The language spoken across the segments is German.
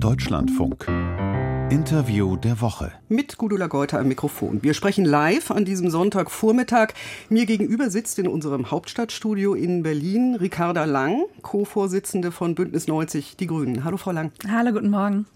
Deutschlandfunk. Interview der Woche. Mit Gudula Geuter am Mikrofon. Wir sprechen live an diesem Sonntagvormittag. Mir gegenüber sitzt in unserem Hauptstadtstudio in Berlin Ricarda Lang, Co-Vorsitzende von Bündnis 90 Die Grünen. Hallo, Frau Lang. Hallo, guten Morgen.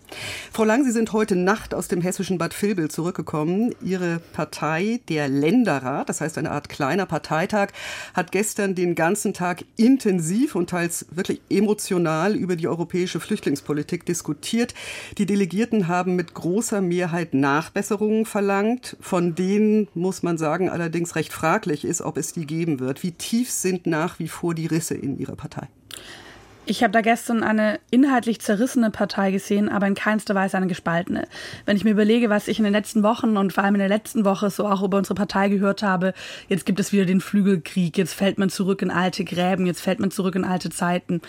Frau Lang, Sie sind heute Nacht aus dem hessischen Bad Vilbel zurückgekommen. Ihre Partei, der Länderrat, das heißt eine Art kleiner Parteitag, hat gestern den ganzen Tag intensiv und teils wirklich emotional über die europäische Flüchtlingspolitik diskutiert. Die Delegierten haben mit großer Mehrheit Nachbesserungen verlangt, von denen, muss man sagen, allerdings recht fraglich ist, ob es die geben wird. Wie tief sind nach wie vor die Risse in Ihrer Partei? Ich habe da gestern eine inhaltlich zerrissene Partei gesehen, aber in keinster Weise eine gespaltene. Wenn ich mir überlege, was ich in den letzten Wochen und vor allem in der letzten Woche so auch über unsere Partei gehört habe, jetzt gibt es wieder den Flügelkrieg, jetzt fällt man zurück in alte Gräben, jetzt fällt man zurück in alte Zeiten.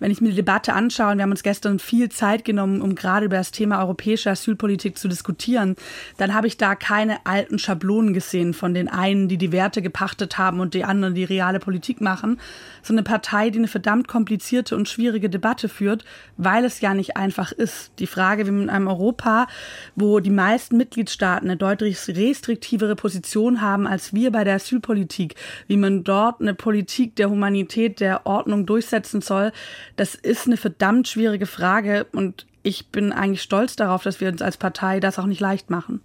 Wenn ich mir die Debatte anschaue, und wir haben uns gestern viel Zeit genommen, um gerade über das Thema europäische Asylpolitik zu diskutieren, dann habe ich da keine alten Schablonen gesehen von den einen, die die Werte gepachtet haben und die anderen, die reale Politik machen, so eine Partei, die eine verdammt komplizierte und schwierige Debatte führt, weil es ja nicht einfach ist. Die Frage, wie man in einem Europa, wo die meisten Mitgliedstaaten eine deutlich restriktivere Position haben als wir bei der Asylpolitik, wie man dort eine Politik der Humanität, der Ordnung durchsetzen soll, das ist eine verdammt schwierige Frage und ich bin eigentlich stolz darauf, dass wir uns als Partei das auch nicht leicht machen.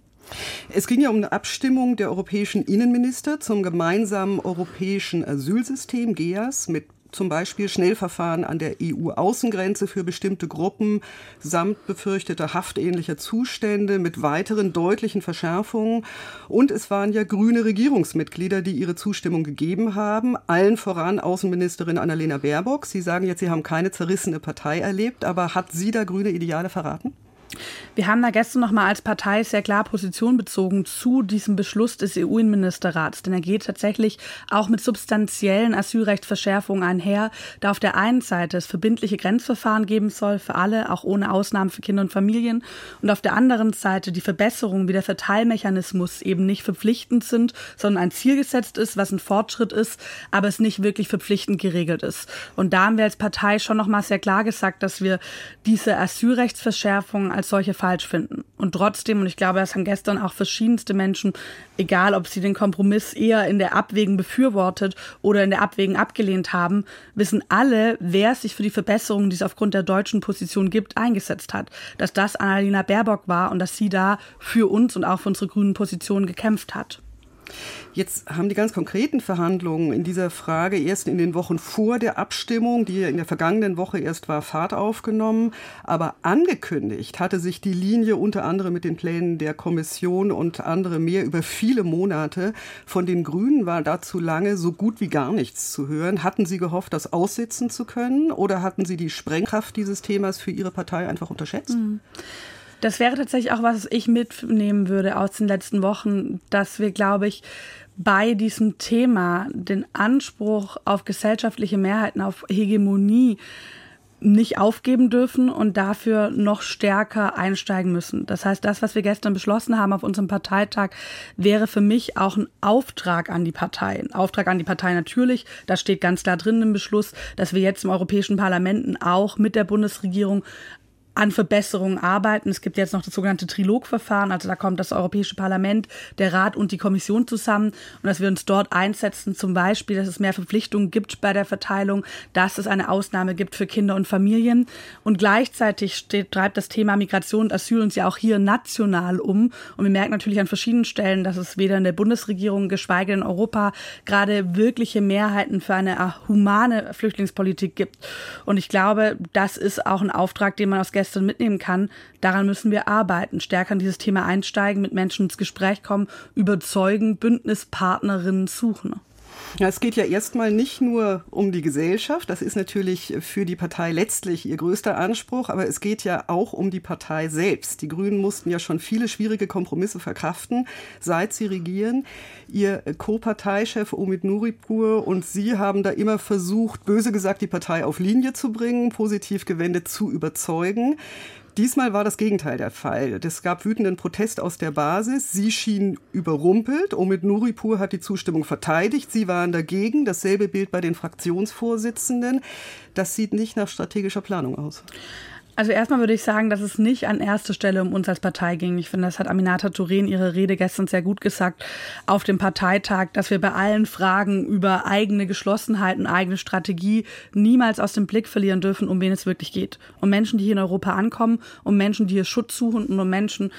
Es ging ja um eine Abstimmung der europäischen Innenminister zum gemeinsamen europäischen Asylsystem GEAS mit zum Beispiel Schnellverfahren an der EU-Außengrenze für bestimmte Gruppen samt befürchteter haftähnlicher Zustände mit weiteren deutlichen Verschärfungen. Und es waren ja grüne Regierungsmitglieder, die ihre Zustimmung gegeben haben. Allen voran Außenministerin Annalena Baerbock. Sie sagen jetzt, Sie haben keine zerrissene Partei erlebt, aber hat sie da grüne Ideale verraten? Wir haben da gestern noch mal als Partei sehr klar Position bezogen zu diesem Beschluss des EU-Innenministerrats, denn er geht tatsächlich auch mit substanziellen Asylrechtsverschärfungen einher, da auf der einen Seite es verbindliche Grenzverfahren geben soll für alle, auch ohne Ausnahmen für Kinder und Familien, und auf der anderen Seite die Verbesserungen wie der Verteilmechanismus eben nicht verpflichtend sind, sondern ein Ziel gesetzt ist, was ein Fortschritt ist, aber es nicht wirklich verpflichtend geregelt ist. Und da haben wir als Partei schon noch mal sehr klar gesagt, dass wir diese Asylrechtsverschärfungen als solche falsch finden. Und trotzdem, und ich glaube, das haben gestern auch verschiedenste Menschen, egal ob sie den Kompromiss eher in der Abwägen befürwortet oder in der Abwägen abgelehnt haben, wissen alle, wer sich für die Verbesserungen, die es aufgrund der deutschen Position gibt, eingesetzt hat. Dass das Annalena Baerbock war und dass sie da für uns und auch für unsere grünen Positionen gekämpft hat. Jetzt haben die ganz konkreten Verhandlungen in dieser Frage erst in den Wochen vor der Abstimmung, die in der vergangenen Woche erst war, Fahrt aufgenommen. Aber angekündigt hatte sich die Linie unter anderem mit den Plänen der Kommission und andere mehr über viele Monate. Von den Grünen war dazu lange so gut wie gar nichts zu hören. Hatten Sie gehofft, das aussitzen zu können oder hatten Sie die Sprengkraft dieses Themas für Ihre Partei einfach unterschätzt? Mhm. Das wäre tatsächlich auch was, was ich mitnehmen würde aus den letzten Wochen, dass wir, glaube ich, bei diesem Thema den Anspruch auf gesellschaftliche Mehrheiten, auf Hegemonie nicht aufgeben dürfen und dafür noch stärker einsteigen müssen. Das heißt, das, was wir gestern beschlossen haben auf unserem Parteitag, wäre für mich auch ein Auftrag an die Partei. Ein Auftrag an die Partei natürlich, da steht ganz klar drin im Beschluss, dass wir jetzt im Europäischen Parlament auch mit der Bundesregierung an Verbesserungen arbeiten. Es gibt jetzt noch das sogenannte Trilogverfahren, also da kommt das Europäische Parlament, der Rat und die Kommission zusammen. Und dass wir uns dort einsetzen, zum Beispiel, dass es mehr Verpflichtungen gibt bei der Verteilung, dass es eine Ausnahme gibt für Kinder und Familien. Und gleichzeitig steht, treibt das Thema Migration und Asyl uns ja auch hier national um. Und wir merken natürlich an verschiedenen Stellen, dass es weder in der Bundesregierung, geschweige in Europa gerade wirkliche Mehrheiten für eine humane Flüchtlingspolitik gibt. Und ich glaube, das ist auch ein Auftrag, den man aus gestern mitnehmen kann, daran müssen wir arbeiten, stärker in dieses Thema einsteigen, mit Menschen ins Gespräch kommen, überzeugen, Bündnispartnerinnen suchen. Ja, es geht ja erstmal nicht nur um die Gesellschaft, das ist natürlich für die Partei letztlich ihr größter Anspruch, aber es geht ja auch um die Partei selbst. Die Grünen mussten ja schon viele schwierige Kompromisse verkraften, seit sie regieren. Ihr Co-Parteichef Omid Nuripur und Sie haben da immer versucht, böse gesagt, die Partei auf Linie zu bringen, positiv gewendet zu überzeugen. Diesmal war das Gegenteil der Fall. Es gab wütenden Protest aus der Basis. Sie schienen überrumpelt. Omid Nuripur hat die Zustimmung verteidigt. Sie waren dagegen. Dasselbe Bild bei den Fraktionsvorsitzenden. Das sieht nicht nach strategischer Planung aus. Also erstmal würde ich sagen, dass es nicht an erster Stelle um uns als Partei ging. Ich finde, das hat Aminata Touré in ihrer Rede gestern sehr gut gesagt auf dem Parteitag, dass wir bei allen Fragen über eigene Geschlossenheit und eigene Strategie niemals aus dem Blick verlieren dürfen, um wen es wirklich geht. Um Menschen, die hier in Europa ankommen, um Menschen, die hier Schutz suchen und um Menschen,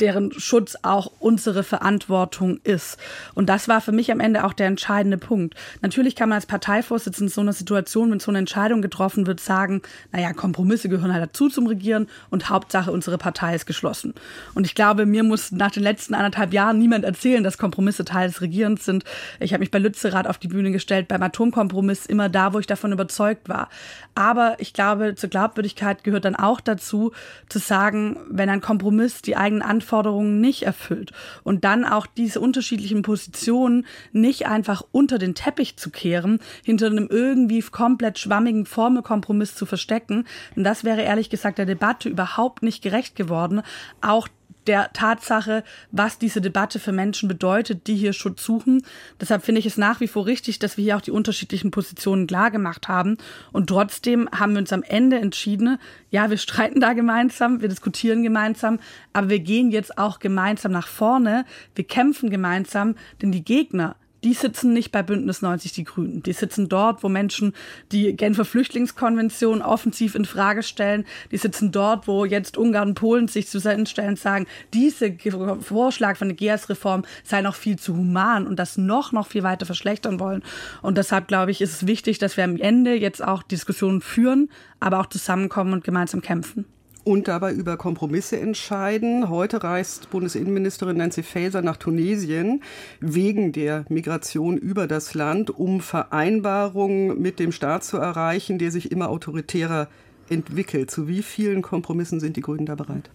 deren Schutz auch unsere Verantwortung ist. Und das war für mich am Ende auch der entscheidende Punkt. Natürlich kann man als Parteivorsitzender in so einer Situation, wenn so eine Entscheidung getroffen wird, sagen, naja, Kompromisse gehören halt dazu zum Regieren und Hauptsache unsere Partei ist geschlossen. Und ich glaube, mir muss nach den letzten anderthalb Jahren niemand erzählen, dass Kompromisse Teil des Regierens sind. Ich habe mich bei Lützerath auf die Bühne gestellt, beim Atomkompromiss immer da, wo ich davon überzeugt war. Aber ich glaube, zur Glaubwürdigkeit gehört dann auch dazu, zu sagen, wenn ein Kompromiss die eigenen Antworten Anforderungen nicht erfüllt. Und dann auch diese unterschiedlichen Positionen nicht einfach unter den Teppich zu kehren, hinter einem irgendwie komplett schwammigen Formelkompromiss zu verstecken. Und das wäre ehrlich gesagt der Debatte überhaupt nicht gerecht geworden. Auch der Tatsache, was diese Debatte für Menschen bedeutet, die hier Schutz suchen. Deshalb finde ich es nach wie vor richtig, dass wir hier auch die unterschiedlichen Positionen klar gemacht haben. Und trotzdem haben wir uns am Ende entschieden, ja, wir streiten da gemeinsam, wir diskutieren gemeinsam, aber wir gehen jetzt auch gemeinsam nach vorne, wir kämpfen gemeinsam, denn die Gegner, die sitzen nicht bei Bündnis 90 Die Grünen. Die sitzen dort, wo Menschen die Genfer Flüchtlingskonvention offensiv in Frage stellen. Die sitzen dort, wo jetzt Ungarn und Polen sich zusammenstellen und sagen, diese Vorschlag von der GEAS-Reform sei noch viel zu human und das noch, noch viel weiter verschlechtern wollen. Und deshalb glaube ich, ist es wichtig, dass wir am Ende jetzt auch Diskussionen führen, aber auch zusammenkommen und gemeinsam kämpfen und dabei über Kompromisse entscheiden. Heute reist Bundesinnenministerin Nancy Faeser nach Tunesien wegen der Migration über das Land, um Vereinbarungen mit dem Staat zu erreichen, der sich immer autoritärer entwickelt. Zu wie vielen Kompromissen sind die Grünen da bereit?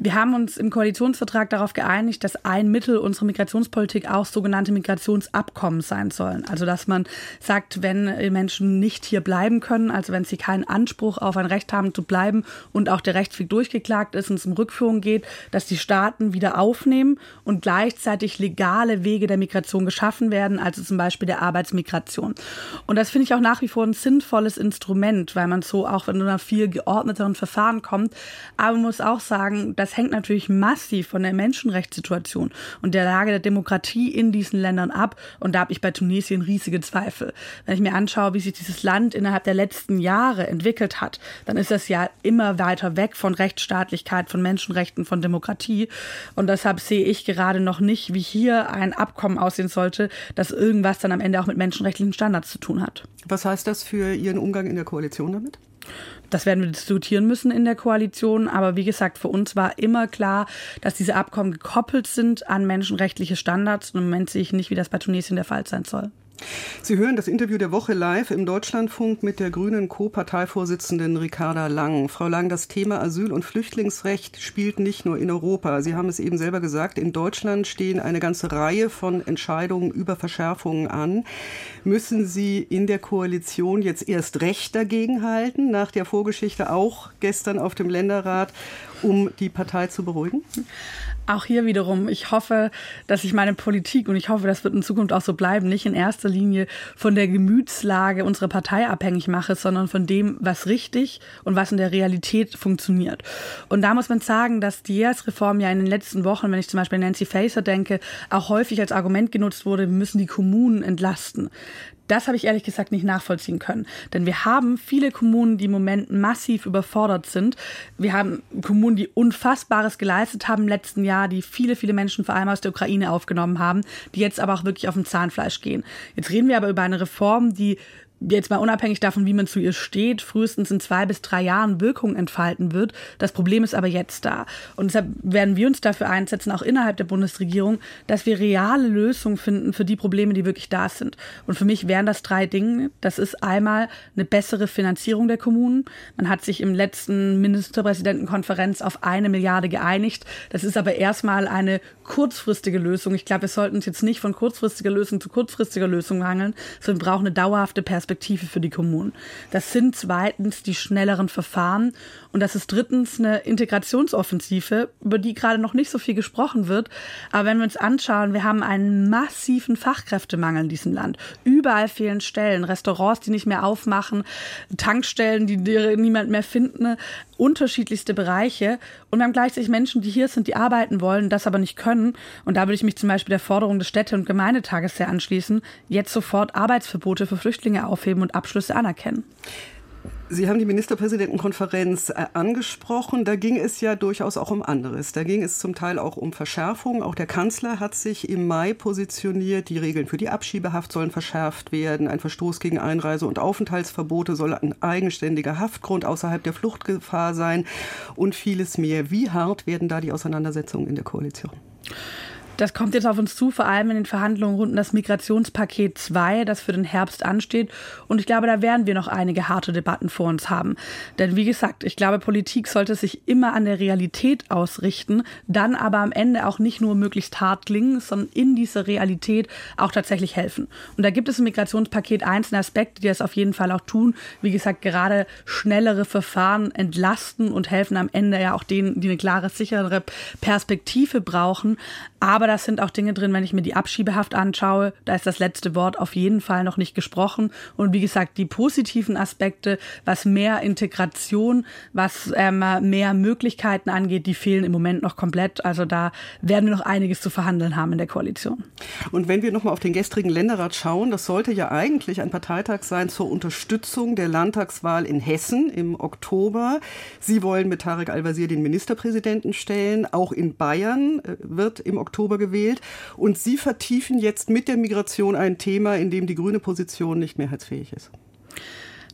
Wir haben uns im Koalitionsvertrag darauf geeinigt, dass ein Mittel unserer Migrationspolitik auch sogenannte Migrationsabkommen sein sollen. Also dass man sagt, wenn Menschen nicht hier bleiben können, also wenn sie keinen Anspruch auf ein Recht haben zu bleiben und auch der Rechtsweg durchgeklagt ist und es um Rückführung geht, dass die Staaten wieder aufnehmen und gleichzeitig legale Wege der Migration geschaffen werden, also zum Beispiel der Arbeitsmigration. Und das finde ich auch nach wie vor ein sinnvolles Instrument, weil man so auch in einer viel geordneteren Verfahren kommt. Aber man muss auch sagen, das hängt natürlich massiv von der Menschenrechtssituation und der Lage der Demokratie in diesen Ländern ab. Und da habe ich bei Tunesien riesige Zweifel. Wenn ich mir anschaue, wie sich dieses Land innerhalb der letzten Jahre entwickelt hat, dann ist das ja immer weiter weg von Rechtsstaatlichkeit, von Menschenrechten, von Demokratie. Und deshalb sehe ich gerade noch nicht, wie hier ein Abkommen aussehen sollte, das irgendwas dann am Ende auch mit menschenrechtlichen Standards zu tun hat. Was heißt das für Ihren Umgang in der Koalition damit? Das werden wir diskutieren müssen in der Koalition. Aber wie gesagt, für uns war immer klar, dass diese Abkommen gekoppelt sind an menschenrechtliche Standards. Und im Moment sehe ich nicht, wie das bei Tunesien der Fall sein soll. Sie hören das Interview der Woche live im Deutschlandfunk mit der grünen Co-Parteivorsitzenden Ricarda Lang. Frau Lang, das Thema Asyl- und Flüchtlingsrecht spielt nicht nur in Europa. Sie haben es eben selber gesagt, in Deutschland stehen eine ganze Reihe von Entscheidungen über Verschärfungen an. Müssen Sie in der Koalition jetzt erst recht dagegen halten, nach der Vorgeschichte auch gestern auf dem Länderrat, um die Partei zu beruhigen? Auch hier wiederum, ich hoffe, dass ich meine Politik und ich hoffe, das wird in Zukunft auch so bleiben, nicht in erster Linie von der Gemütslage unserer Partei abhängig mache, sondern von dem, was richtig und was in der Realität funktioniert. Und da muss man sagen, dass die JEAS-Reform ja in den letzten Wochen, wenn ich zum Beispiel Nancy Faeser denke, auch häufig als Argument genutzt wurde, wir müssen die Kommunen entlasten. Das habe ich ehrlich gesagt nicht nachvollziehen können. Denn wir haben viele Kommunen, die im Moment massiv überfordert sind. Wir haben Kommunen, die Unfassbares geleistet haben im letzten Jahr, die viele, viele Menschen vor allem aus der Ukraine aufgenommen haben, die jetzt aber auch wirklich auf dem Zahnfleisch gehen. Jetzt reden wir aber über eine Reform, die jetzt mal unabhängig davon, wie man zu ihr steht, frühestens in zwei bis drei Jahren Wirkung entfalten wird. Das Problem ist aber jetzt da. Und deshalb werden wir uns dafür einsetzen, auch innerhalb der Bundesregierung, dass wir reale Lösungen finden für die Probleme, die wirklich da sind. Und für mich wären das drei Dinge. Das ist einmal eine bessere Finanzierung der Kommunen. Man hat sich im letzten Ministerpräsidentenkonferenz auf eine Milliarde geeinigt. Das ist aber erstmal eine kurzfristige Lösung. Ich glaube, wir sollten uns jetzt nicht von kurzfristiger Lösung zu kurzfristiger Lösung hangeln, sondern brauchen eine dauerhafte Perspektive Perspektive für die Kommunen. Das sind zweitens die schnelleren Verfahren und das ist drittens eine Integrationsoffensive, über die gerade noch nicht so viel gesprochen wird. Aber wenn wir uns anschauen, wir haben einen massiven Fachkräftemangel in diesem Land. Überall fehlen Stellen, Restaurants, die nicht mehr aufmachen, Tankstellen, die niemand mehr finden, unterschiedlichste Bereiche. Und wir haben gleichzeitig Menschen, die hier sind, die arbeiten wollen, das aber nicht können. Und da würde ich mich zum Beispiel der Forderung des Städte- und Gemeindetages sehr anschließen, jetzt sofort Arbeitsverbote für Flüchtlinge aufheben und Abschlüsse anerkennen. Sie haben die Ministerpräsidentenkonferenz äh, angesprochen. Da ging es ja durchaus auch um anderes. Da ging es zum Teil auch um Verschärfung. Auch der Kanzler hat sich im Mai positioniert. Die Regeln für die Abschiebehaft sollen verschärft werden. Ein Verstoß gegen Einreise- und Aufenthaltsverbote soll ein eigenständiger Haftgrund außerhalb der Fluchtgefahr sein und vieles mehr. Wie hart werden da die Auseinandersetzungen in der Koalition? Das kommt jetzt auf uns zu, vor allem in den Verhandlungen rund um das Migrationspaket 2, das für den Herbst ansteht. Und ich glaube, da werden wir noch einige harte Debatten vor uns haben. Denn wie gesagt, ich glaube, Politik sollte sich immer an der Realität ausrichten, dann aber am Ende auch nicht nur möglichst hart klingen, sondern in dieser Realität auch tatsächlich helfen. Und da gibt es im Migrationspaket einzelne Aspekte, die das auf jeden Fall auch tun. Wie gesagt, gerade schnellere Verfahren entlasten und helfen am Ende ja auch denen, die eine klare, sichere Perspektive brauchen. Aber das sind auch Dinge drin, wenn ich mir die Abschiebehaft anschaue, da ist das letzte Wort auf jeden Fall noch nicht gesprochen. Und wie gesagt, die positiven Aspekte, was mehr Integration, was ähm, mehr Möglichkeiten angeht, die fehlen im Moment noch komplett. Also da werden wir noch einiges zu verhandeln haben in der Koalition. Und wenn wir nochmal auf den gestrigen Länderrat schauen, das sollte ja eigentlich ein Parteitag sein zur Unterstützung der Landtagswahl in Hessen im Oktober. Sie wollen mit Tarek Al-Wazir den Ministerpräsidenten stellen. Auch in Bayern äh, wird im Oktober Oktober gewählt. Und Sie vertiefen jetzt mit der Migration ein Thema, in dem die grüne Position nicht mehrheitsfähig ist.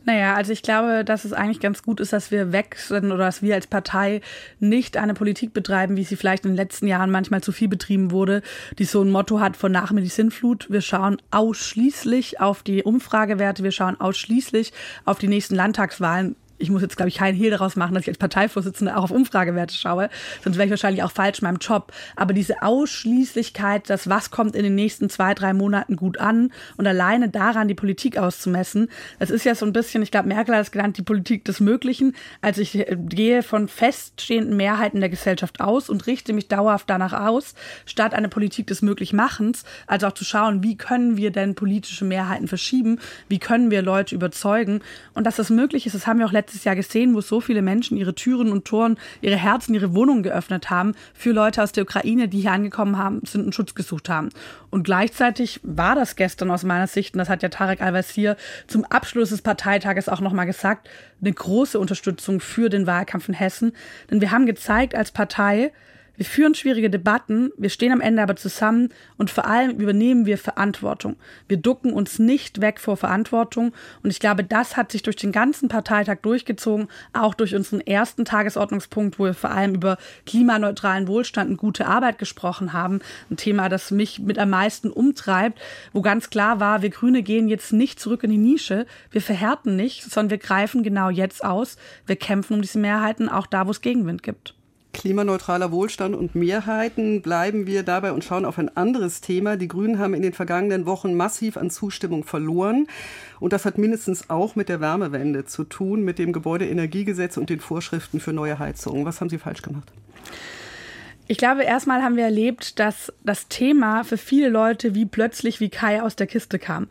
Naja, also ich glaube, dass es eigentlich ganz gut ist, dass wir weg sind oder dass wir als Partei nicht eine Politik betreiben, wie sie vielleicht in den letzten Jahren manchmal zu viel betrieben wurde, die so ein Motto hat von nach mir die Sinnflut. Wir schauen ausschließlich auf die Umfragewerte, wir schauen ausschließlich auf die nächsten Landtagswahlen ich muss jetzt, glaube ich, keinen Hehl daraus machen, dass ich als Parteivorsitzende auch auf Umfragewerte schaue, sonst wäre ich wahrscheinlich auch falsch in meinem Job. Aber diese Ausschließlichkeit, dass was kommt in den nächsten zwei, drei Monaten gut an und alleine daran die Politik auszumessen, das ist ja so ein bisschen, ich glaube, Merkel hat es genannt, die Politik des Möglichen. Also ich äh, gehe von feststehenden Mehrheiten der Gesellschaft aus und richte mich dauerhaft danach aus, statt eine Politik des Möglichmachens, also auch zu schauen, wie können wir denn politische Mehrheiten verschieben, wie können wir Leute überzeugen und dass das möglich ist, das haben wir auch letztes letztes Jahr gesehen, wo so viele Menschen ihre Türen und Toren, ihre Herzen, ihre Wohnungen geöffnet haben für Leute aus der Ukraine, die hier angekommen haben, sind und Schutz gesucht haben. Und gleichzeitig war das gestern aus meiner Sicht, und das hat ja Tarek Al-Wazir zum Abschluss des Parteitages auch nochmal gesagt, eine große Unterstützung für den Wahlkampf in Hessen. Denn wir haben gezeigt als Partei, wir führen schwierige Debatten, wir stehen am Ende aber zusammen und vor allem übernehmen wir Verantwortung. Wir ducken uns nicht weg vor Verantwortung und ich glaube, das hat sich durch den ganzen Parteitag durchgezogen, auch durch unseren ersten Tagesordnungspunkt, wo wir vor allem über klimaneutralen Wohlstand und gute Arbeit gesprochen haben. Ein Thema, das mich mit am meisten umtreibt, wo ganz klar war, wir Grüne gehen jetzt nicht zurück in die Nische, wir verhärten nicht, sondern wir greifen genau jetzt aus, wir kämpfen um diese Mehrheiten, auch da, wo es Gegenwind gibt klimaneutraler Wohlstand und Mehrheiten bleiben wir dabei und schauen auf ein anderes Thema. Die Grünen haben in den vergangenen Wochen massiv an Zustimmung verloren. Und das hat mindestens auch mit der Wärmewende zu tun, mit dem Gebäudeenergiegesetz und den Vorschriften für neue Heizungen. Was haben Sie falsch gemacht? Ich glaube, erstmal haben wir erlebt, dass das Thema für viele Leute wie plötzlich wie Kai aus der Kiste kam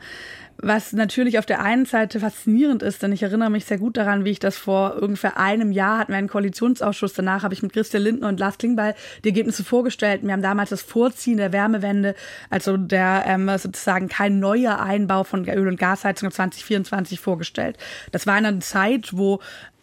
was natürlich auf der einen Seite faszinierend ist, denn ich erinnere mich sehr gut daran, wie ich das vor ungefähr einem Jahr hatten wir einen Koalitionsausschuss. Danach habe ich mit Christian Lindner und Lars Klingbeil die Ergebnisse vorgestellt. Wir haben damals das Vorziehen der Wärmewende, also der ähm, sozusagen kein neuer Einbau von Öl- und Gasheizung 2024 vorgestellt. Das war in einer Zeit, wo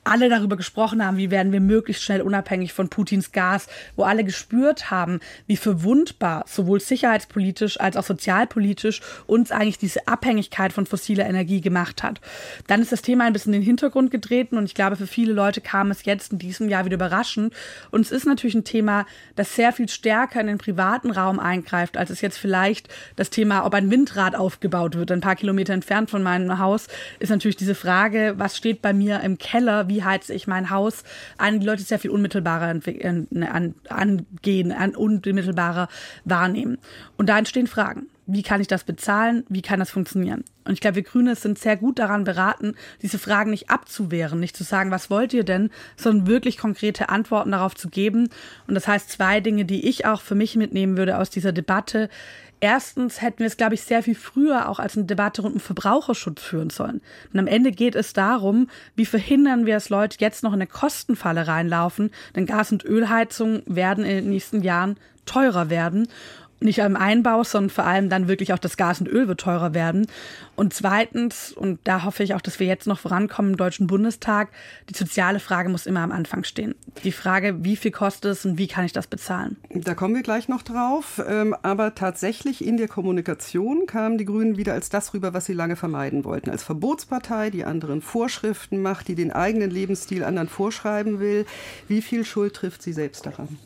alle darüber gesprochen haben, wie werden wir möglichst schnell unabhängig von Putins Gas, wo alle gespürt haben, wie verwundbar sowohl sicherheitspolitisch als auch sozialpolitisch uns eigentlich diese Abhängigkeit von fossiler Energie gemacht hat. Dann ist das Thema ein bisschen in den Hintergrund getreten und ich glaube, für viele Leute kam es jetzt in diesem Jahr wieder überraschend. Und es ist natürlich ein Thema, das sehr viel stärker in den privaten Raum eingreift, als es jetzt vielleicht das Thema, ob ein Windrad aufgebaut wird. Ein paar Kilometer entfernt von meinem Haus ist natürlich diese Frage, was steht bei mir im Keller, wie wie heize ich mein Haus an, die Leute sehr viel unmittelbarer an, angehen, an unmittelbarer wahrnehmen. Und da entstehen Fragen. wie kann ich das bezahlen, wie kann das funktionieren. Und ich glaube, wir Grüne sind sehr gut daran beraten, diese Fragen nicht abzuwehren, nicht zu sagen, was wollt ihr denn, sondern wirklich konkrete Antworten darauf zu geben. Und das heißt zwei Dinge, die ich auch für mich mitnehmen würde aus dieser Debatte. Erstens hätten wir es, glaube ich, sehr viel früher auch als eine Debatte rund um Verbraucherschutz führen sollen. Und am Ende geht es darum, wie verhindern wir es, Leute jetzt noch in eine Kostenfalle reinlaufen, denn Gas- und Ölheizungen werden in den nächsten Jahren teurer werden nicht am Einbau, sondern vor allem dann wirklich auch das Gas und Öl wird teurer werden. Und zweitens, und da hoffe ich auch, dass wir jetzt noch vorankommen im Deutschen Bundestag, die soziale Frage muss immer am Anfang stehen. Die Frage, wie viel kostet es und wie kann ich das bezahlen? Da kommen wir gleich noch drauf. Ähm, aber tatsächlich in der Kommunikation kamen die Grünen wieder als das rüber, was sie lange vermeiden wollten. Als Verbotspartei, die anderen Vorschriften macht, die den eigenen Lebensstil anderen vorschreiben will. Wie viel Schuld trifft sie selbst daran?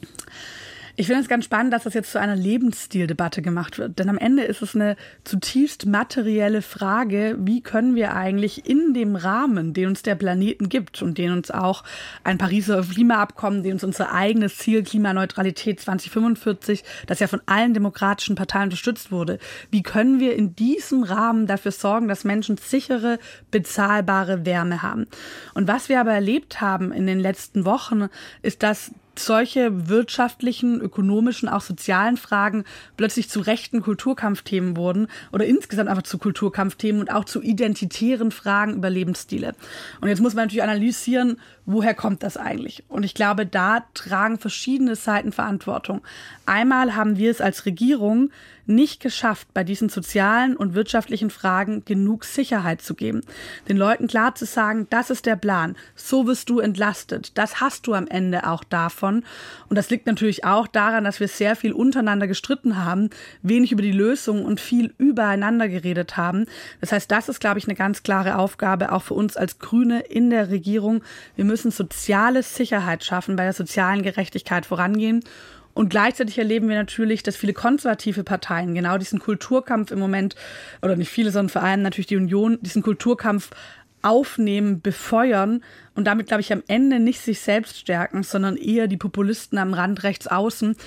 Ich finde es ganz spannend, dass das jetzt zu einer Lebensstildebatte gemacht wird. Denn am Ende ist es eine zutiefst materielle Frage, wie können wir eigentlich in dem Rahmen, den uns der Planeten gibt und den uns auch ein Pariser Klimaabkommen, den uns unser eigenes Ziel Klimaneutralität 2045, das ja von allen demokratischen Parteien unterstützt wurde, wie können wir in diesem Rahmen dafür sorgen, dass Menschen sichere, bezahlbare Wärme haben? Und was wir aber erlebt haben in den letzten Wochen, ist, dass solche wirtschaftlichen, ökonomischen, auch sozialen Fragen plötzlich zu rechten Kulturkampfthemen wurden oder insgesamt einfach zu Kulturkampfthemen und auch zu identitären Fragen über Lebensstile. Und jetzt muss man natürlich analysieren, woher kommt das eigentlich? Und ich glaube, da tragen verschiedene Seiten Verantwortung. Einmal haben wir es als Regierung nicht geschafft, bei diesen sozialen und wirtschaftlichen Fragen genug Sicherheit zu geben. Den Leuten klar zu sagen, das ist der Plan, so wirst du entlastet, das hast du am Ende auch davon. Und das liegt natürlich auch daran, dass wir sehr viel untereinander gestritten haben, wenig über die Lösung und viel übereinander geredet haben. Das heißt, das ist, glaube ich, eine ganz klare Aufgabe auch für uns als Grüne in der Regierung. Wir müssen soziale Sicherheit schaffen, bei der sozialen Gerechtigkeit vorangehen. Und gleichzeitig erleben wir natürlich, dass viele konservative Parteien genau diesen Kulturkampf im Moment, oder nicht viele, sondern vor allem natürlich die Union, diesen Kulturkampf aufnehmen, befeuern und damit, glaube ich, am Ende nicht sich selbst stärken, sondern eher die Populisten am Rand rechts außen. Und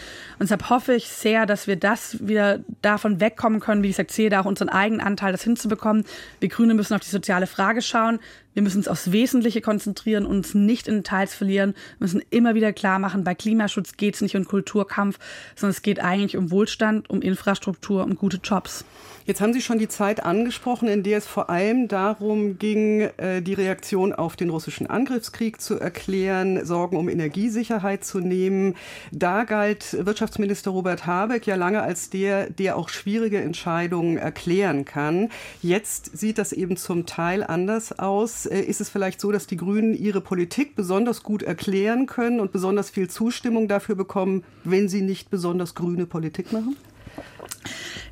deshalb hoffe ich sehr, dass wir das wieder davon wegkommen können, wie gesagt, sehe da auch unseren eigenen Anteil, das hinzubekommen. Wir Grüne müssen auf die soziale Frage schauen. Wir müssen uns aufs Wesentliche konzentrieren und uns nicht in Details verlieren. Wir müssen immer wieder klar machen, bei Klimaschutz geht es nicht um Kulturkampf, sondern es geht eigentlich um Wohlstand, um Infrastruktur, um gute Jobs. Jetzt haben Sie schon die Zeit angesprochen, in der es vor allem darum ging, äh, die Reaktion auf den russischen Angriffskrieg zu erklären, Sorgen um Energiesicherheit zu nehmen. Da galt Wirtschaftsminister Robert Habeck ja lange als der, der auch schwierige Entscheidungen erklären kann. Jetzt sieht das eben zum Teil anders aus. Äh, ist es vielleicht so, dass die Grünen ihre Politik besonders gut erklären können und besonders viel Zustimmung dafür bekommen, wenn sie nicht besonders grüne Politik machen?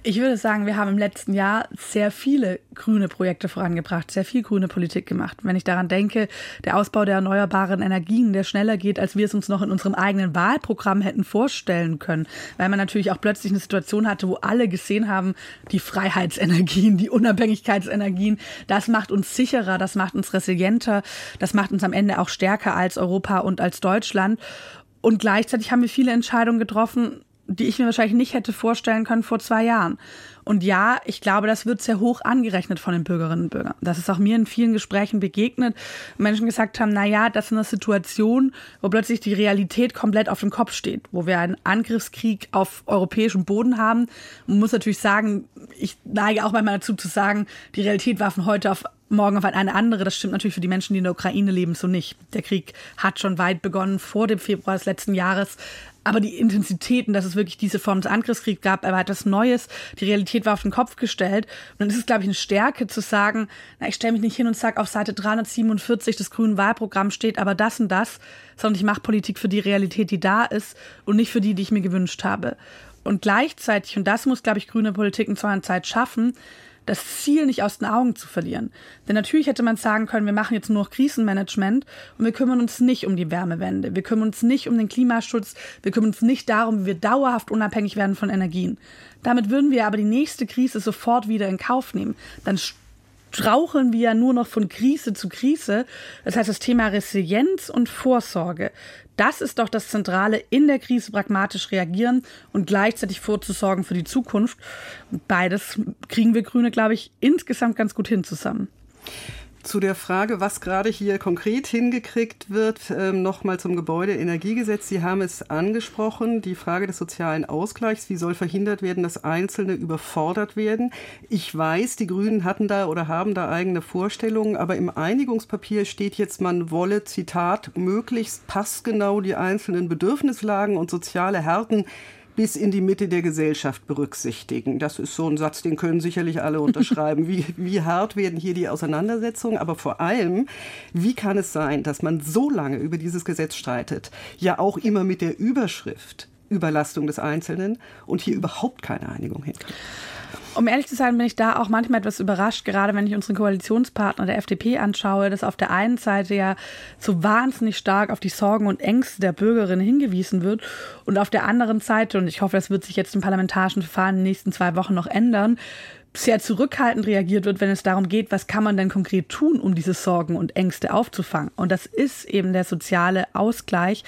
Ich würde sagen, wir haben im letzten Jahr sehr viele grüne Projekte vorangebracht, sehr viel grüne Politik gemacht. Wenn ich daran denke, der Ausbau der erneuerbaren Energien, der schneller geht, als wir es uns noch in unserem eigenen Wahlprogramm hätten vorstellen können, weil man natürlich auch plötzlich eine Situation hatte, wo alle gesehen haben, die Freiheitsenergien, die Unabhängigkeitsenergien, das macht uns sicherer, das macht uns resilienter, das macht uns am Ende auch stärker als Europa und als Deutschland. Und gleichzeitig haben wir viele Entscheidungen getroffen, die ich mir wahrscheinlich nicht hätte vorstellen können vor zwei Jahren. Und ja, ich glaube, das wird sehr hoch angerechnet von den Bürgerinnen und Bürgern. Das ist auch mir in vielen Gesprächen begegnet. Menschen gesagt haben, na ja, das ist eine Situation, wo plötzlich die Realität komplett auf dem Kopf steht, wo wir einen Angriffskrieg auf europäischem Boden haben. Man muss natürlich sagen, ich neige auch manchmal dazu zu sagen, die Realität war von heute auf morgen auf eine andere. Das stimmt natürlich für die Menschen, die in der Ukraine leben, so nicht. Der Krieg hat schon weit begonnen, vor dem Februar des letzten Jahres. Aber die Intensitäten, dass es wirklich diese Form des Angriffskriegs gab, aber etwas Neues. Die Realität war auf den Kopf gestellt. Und dann ist es, glaube ich, eine Stärke zu sagen, na, ich stelle mich nicht hin und sage, auf Seite 347 des grünen Wahlprogramms steht aber das und das, sondern ich mache Politik für die Realität, die da ist und nicht für die, die ich mir gewünscht habe. Und gleichzeitig, und das muss, glaube ich, grüne Politik in so einer Zeit schaffen, das Ziel nicht aus den Augen zu verlieren. Denn natürlich hätte man sagen können, wir machen jetzt nur noch Krisenmanagement und wir kümmern uns nicht um die Wärmewende, wir kümmern uns nicht um den Klimaschutz, wir kümmern uns nicht darum, wie wir dauerhaft unabhängig werden von Energien. Damit würden wir aber die nächste Krise sofort wieder in Kauf nehmen. Dann straucheln wir ja nur noch von Krise zu Krise. Das heißt, das Thema Resilienz und Vorsorge, das ist doch das Zentrale, in der Krise pragmatisch reagieren und gleichzeitig vorzusorgen für die Zukunft. beides kriegen wir Grüne, glaube ich, insgesamt ganz gut hin zusammen. Zu der Frage, was gerade hier konkret hingekriegt wird, ähm, nochmal zum Gebäudeenergiegesetz. Sie haben es angesprochen, die Frage des sozialen Ausgleichs. Wie soll verhindert werden, dass Einzelne überfordert werden? Ich weiß, die Grünen hatten da oder haben da eigene Vorstellungen, aber im Einigungspapier steht jetzt, man wolle, Zitat, möglichst passgenau die einzelnen Bedürfnislagen und soziale Härten bis in die Mitte der Gesellschaft berücksichtigen. Das ist so ein Satz, den können sicherlich alle unterschreiben. Wie, wie hart werden hier die Auseinandersetzungen? Aber vor allem, wie kann es sein, dass man so lange über dieses Gesetz streitet? Ja auch immer mit der Überschrift Überlastung des Einzelnen und hier überhaupt keine Einigung hinkriegt. Um ehrlich zu sein, bin ich da auch manchmal etwas überrascht, gerade wenn ich unseren Koalitionspartner der FDP anschaue, dass auf der einen Seite ja so wahnsinnig stark auf die Sorgen und Ängste der Bürgerinnen hingewiesen wird und auf der anderen Seite, und ich hoffe, das wird sich jetzt im parlamentarischen Verfahren in den nächsten zwei Wochen noch ändern, sehr zurückhaltend reagiert wird, wenn es darum geht, was kann man denn konkret tun, um diese Sorgen und Ängste aufzufangen. Und das ist eben der soziale Ausgleich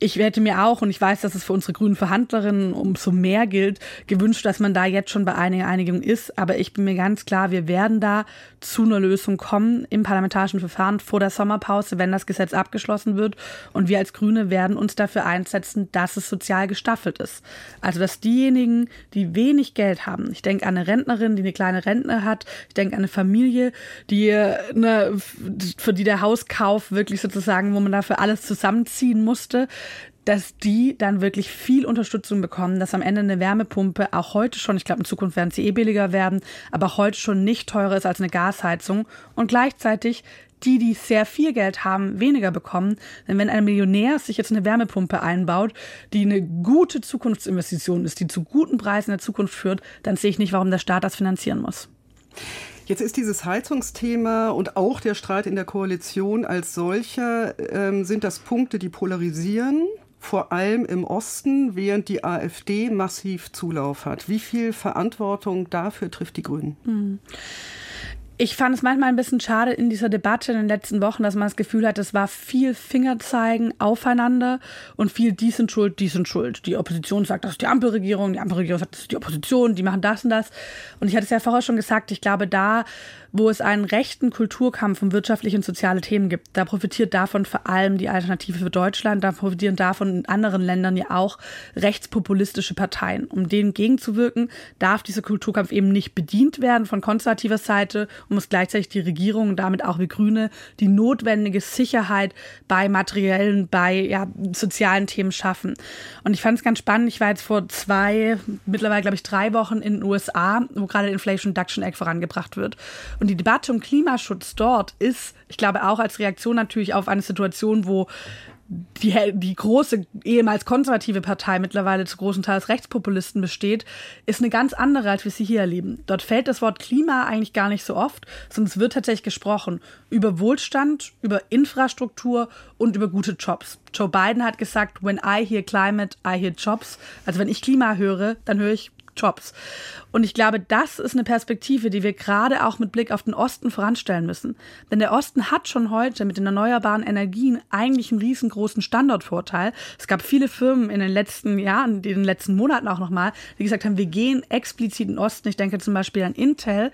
ich hätte mir auch, und ich weiß, dass es für unsere grünen Verhandlerinnen umso mehr gilt, gewünscht, dass man da jetzt schon bei einiger Einigung ist. Aber ich bin mir ganz klar, wir werden da zu einer Lösung kommen im parlamentarischen Verfahren vor der Sommerpause, wenn das Gesetz abgeschlossen wird. Und wir als Grüne werden uns dafür einsetzen, dass es sozial gestaffelt ist. Also, dass diejenigen, die wenig Geld haben, ich denke an eine Rentnerin, die eine kleine Rente hat, ich denke an eine Familie, die eine, für die der Hauskauf wirklich sozusagen, wo man dafür alles zusammenziehen musste, dass die dann wirklich viel Unterstützung bekommen, dass am Ende eine Wärmepumpe auch heute schon, ich glaube in Zukunft werden sie eh billiger werden, aber heute schon nicht teurer ist als eine Gasheizung und gleichzeitig die, die sehr viel Geld haben, weniger bekommen. Denn wenn ein Millionär sich jetzt eine Wärmepumpe einbaut, die eine gute Zukunftsinvestition ist, die zu guten Preisen in der Zukunft führt, dann sehe ich nicht, warum der Staat das finanzieren muss. Jetzt ist dieses Heizungsthema und auch der Streit in der Koalition als solcher, ähm, sind das Punkte, die polarisieren, vor allem im Osten, während die AfD massiv Zulauf hat. Wie viel Verantwortung dafür trifft die Grünen? Hm. Ich fand es manchmal ein bisschen schade in dieser Debatte in den letzten Wochen, dass man das Gefühl hat, es war viel Fingerzeigen aufeinander und viel die sind schuld, die sind schuld. Die Opposition sagt, das ist die Ampelregierung, die Ampelregierung sagt, das ist die Opposition, die machen das und das. Und ich hatte es ja vorher schon gesagt, ich glaube, da wo es einen rechten Kulturkampf um wirtschaftliche und soziale Themen gibt. Da profitiert davon vor allem die Alternative für Deutschland, da profitieren davon in anderen Ländern ja auch rechtspopulistische Parteien. Um denen gegenzuwirken, darf dieser Kulturkampf eben nicht bedient werden von konservativer Seite und muss gleichzeitig die Regierung und damit auch wie Grüne die notwendige Sicherheit bei materiellen, bei ja, sozialen Themen schaffen. Und ich fand es ganz spannend. Ich war jetzt vor zwei, mittlerweile glaube ich drei Wochen in den USA, wo gerade der Inflation Reduction Act vorangebracht wird. Und die Debatte um Klimaschutz dort ist, ich glaube, auch als Reaktion natürlich auf eine Situation, wo die, die große, ehemals konservative Partei mittlerweile zu großen Teils Rechtspopulisten besteht, ist eine ganz andere, als wir sie hier erleben. Dort fällt das Wort Klima eigentlich gar nicht so oft, sondern es wird tatsächlich gesprochen über Wohlstand, über Infrastruktur und über gute Jobs. Joe Biden hat gesagt, when I hear climate, I hear jobs. Also wenn ich Klima höre, dann höre ich Jobs. Und ich glaube, das ist eine Perspektive, die wir gerade auch mit Blick auf den Osten voranstellen müssen. Denn der Osten hat schon heute mit den erneuerbaren Energien eigentlich einen riesengroßen Standortvorteil. Es gab viele Firmen in den letzten Jahren, in den letzten Monaten auch nochmal, die gesagt haben, wir gehen explizit in den Osten. Ich denke zum Beispiel an Intel.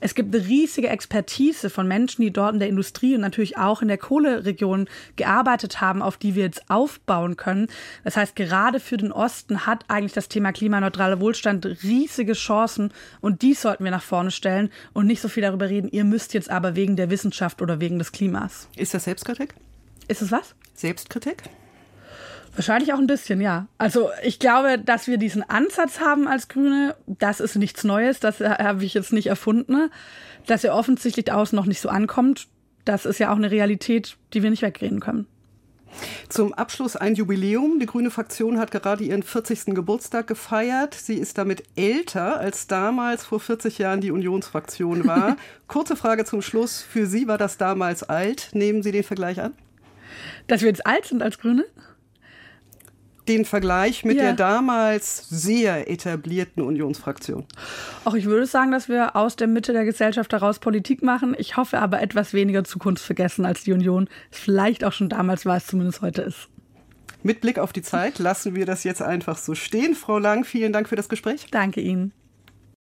Es gibt eine riesige Expertise von Menschen, die dort in der Industrie und natürlich auch in der Kohleregion gearbeitet haben, auf die wir jetzt aufbauen können. Das heißt, gerade für den Osten hat eigentlich das Thema klimaneutraler Wohlstand riesige Chancen und die sollten wir nach vorne stellen und nicht so viel darüber reden, ihr müsst jetzt aber wegen der Wissenschaft oder wegen des Klimas. Ist das Selbstkritik? Ist es was? Selbstkritik? Wahrscheinlich auch ein bisschen, ja. Also ich glaube, dass wir diesen Ansatz haben als Grüne, das ist nichts Neues, das habe ich jetzt nicht erfunden. Dass er offensichtlich außen noch nicht so ankommt, das ist ja auch eine Realität, die wir nicht wegreden können. Zum Abschluss ein Jubiläum. Die Grüne Fraktion hat gerade ihren 40. Geburtstag gefeiert. Sie ist damit älter, als damals vor 40 Jahren die Unionsfraktion war. Kurze Frage zum Schluss. Für Sie war das damals alt. Nehmen Sie den Vergleich an? Dass wir jetzt alt sind als Grüne? Den Vergleich mit ja. der damals sehr etablierten Unionsfraktion? Auch ich würde sagen, dass wir aus der Mitte der Gesellschaft heraus Politik machen. Ich hoffe aber etwas weniger zukunftsvergessen als die Union. Vielleicht auch schon damals war, es zumindest heute ist. Mit Blick auf die Zeit lassen wir das jetzt einfach so stehen. Frau Lang, vielen Dank für das Gespräch. Danke Ihnen.